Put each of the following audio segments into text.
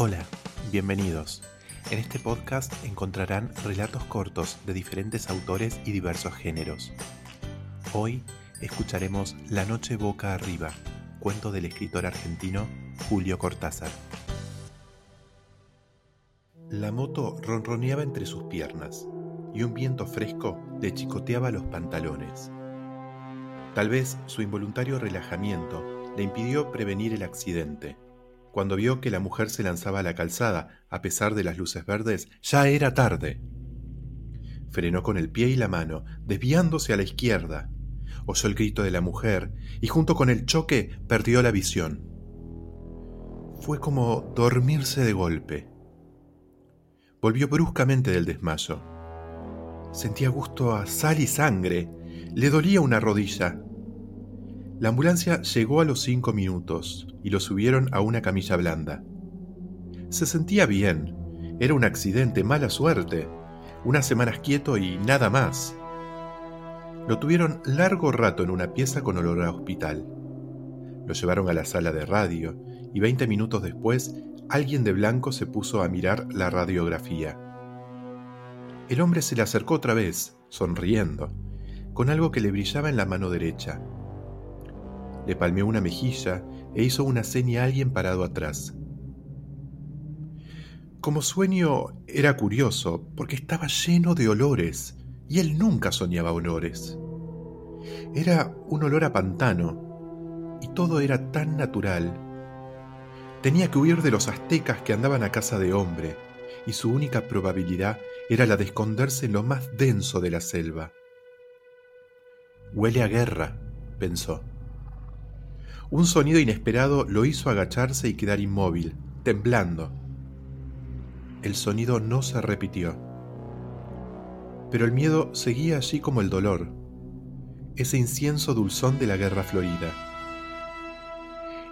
Hola, bienvenidos. En este podcast encontrarán relatos cortos de diferentes autores y diversos géneros. Hoy escucharemos La noche boca arriba, cuento del escritor argentino Julio Cortázar. La moto ronroneaba entre sus piernas y un viento fresco le chicoteaba los pantalones. Tal vez su involuntario relajamiento le impidió prevenir el accidente. Cuando vio que la mujer se lanzaba a la calzada, a pesar de las luces verdes, ya era tarde. Frenó con el pie y la mano, desviándose a la izquierda. Oyó el grito de la mujer y junto con el choque perdió la visión. Fue como dormirse de golpe. Volvió bruscamente del desmayo. Sentía gusto a sal y sangre. Le dolía una rodilla. La ambulancia llegó a los cinco minutos y lo subieron a una camilla blanda. Se sentía bien. Era un accidente, mala suerte. Unas semanas quieto y nada más. Lo tuvieron largo rato en una pieza con olor a hospital. Lo llevaron a la sala de radio y veinte minutos después alguien de blanco se puso a mirar la radiografía. El hombre se le acercó otra vez, sonriendo, con algo que le brillaba en la mano derecha. Le palmeó una mejilla e hizo una seña a alguien parado atrás. Como sueño era curioso porque estaba lleno de olores y él nunca soñaba olores. Era un olor a pantano y todo era tan natural. Tenía que huir de los aztecas que andaban a casa de hombre y su única probabilidad era la de esconderse en lo más denso de la selva. Huele a guerra, pensó. Un sonido inesperado lo hizo agacharse y quedar inmóvil, temblando. El sonido no se repitió. Pero el miedo seguía allí como el dolor, ese incienso dulzón de la guerra florida.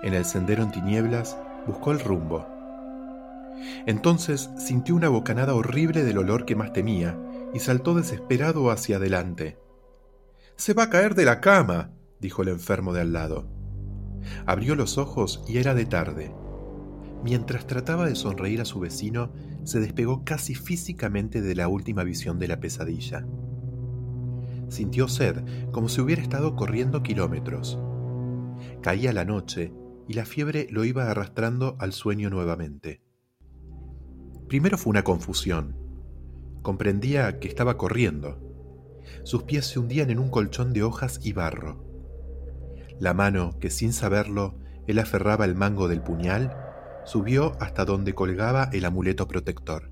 En el sendero en tinieblas buscó el rumbo. Entonces sintió una bocanada horrible del olor que más temía y saltó desesperado hacia adelante. Se va a caer de la cama, dijo el enfermo de al lado. Abrió los ojos y era de tarde. Mientras trataba de sonreír a su vecino, se despegó casi físicamente de la última visión de la pesadilla. Sintió sed, como si hubiera estado corriendo kilómetros. Caía la noche y la fiebre lo iba arrastrando al sueño nuevamente. Primero fue una confusión. Comprendía que estaba corriendo. Sus pies se hundían en un colchón de hojas y barro. La mano, que sin saberlo él aferraba el mango del puñal, subió hasta donde colgaba el amuleto protector.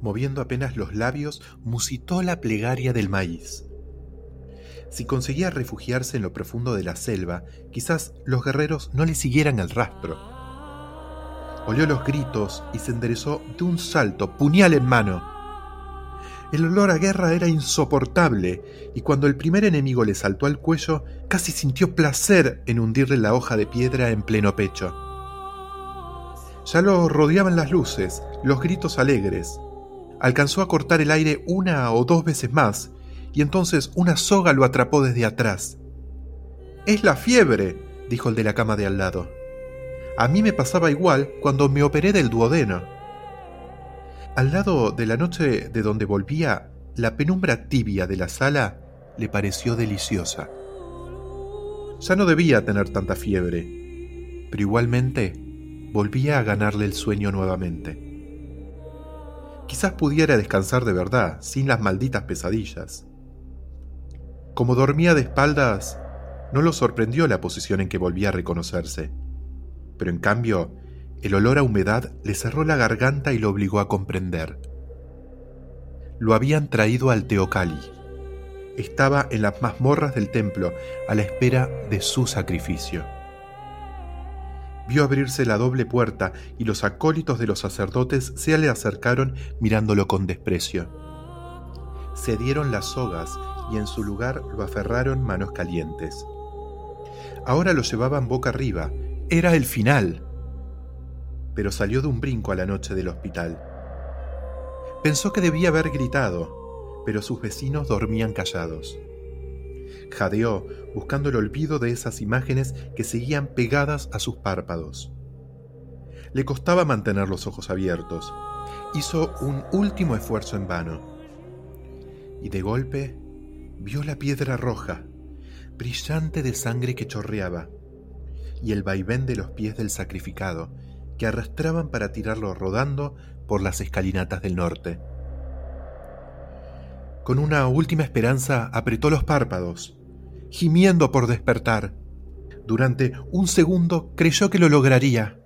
Moviendo apenas los labios, musitó la plegaria del maíz. Si conseguía refugiarse en lo profundo de la selva, quizás los guerreros no le siguieran el rastro. Olió los gritos y se enderezó de un salto, puñal en mano. El olor a guerra era insoportable, y cuando el primer enemigo le saltó al cuello, casi sintió placer en hundirle la hoja de piedra en pleno pecho. Ya lo rodeaban las luces, los gritos alegres. Alcanzó a cortar el aire una o dos veces más, y entonces una soga lo atrapó desde atrás. Es la fiebre, dijo el de la cama de al lado. A mí me pasaba igual cuando me operé del duodeno. Al lado de la noche de donde volvía, la penumbra tibia de la sala le pareció deliciosa. Ya no debía tener tanta fiebre, pero igualmente volvía a ganarle el sueño nuevamente. Quizás pudiera descansar de verdad, sin las malditas pesadillas. Como dormía de espaldas, no lo sorprendió la posición en que volvía a reconocerse, pero en cambio el olor a humedad le cerró la garganta y lo obligó a comprender. Lo habían traído al Teocali. Estaba en las mazmorras del templo a la espera de su sacrificio. Vio abrirse la doble puerta y los acólitos de los sacerdotes se le acercaron mirándolo con desprecio. Se dieron las sogas y en su lugar lo aferraron manos calientes. Ahora lo llevaban boca arriba. Era el final pero salió de un brinco a la noche del hospital. Pensó que debía haber gritado, pero sus vecinos dormían callados. Jadeó, buscando el olvido de esas imágenes que seguían pegadas a sus párpados. Le costaba mantener los ojos abiertos. Hizo un último esfuerzo en vano. Y de golpe vio la piedra roja, brillante de sangre que chorreaba, y el vaivén de los pies del sacrificado, que arrastraban para tirarlo rodando por las escalinatas del norte. Con una última esperanza apretó los párpados, gimiendo por despertar. Durante un segundo creyó que lo lograría,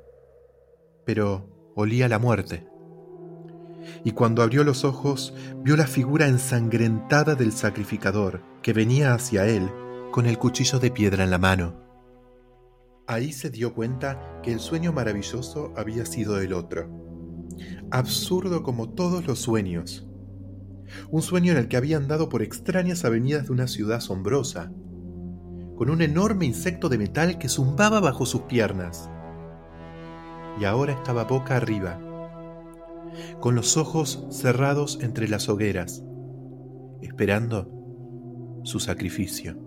pero olía la muerte. Y cuando abrió los ojos, vio la figura ensangrentada del sacrificador, que venía hacia él con el cuchillo de piedra en la mano. Ahí se dio cuenta que el sueño maravilloso había sido el otro. Absurdo como todos los sueños, un sueño en el que había andado por extrañas avenidas de una ciudad asombrosa, con un enorme insecto de metal que zumbaba bajo sus piernas. Y ahora estaba boca arriba, con los ojos cerrados entre las hogueras, esperando su sacrificio.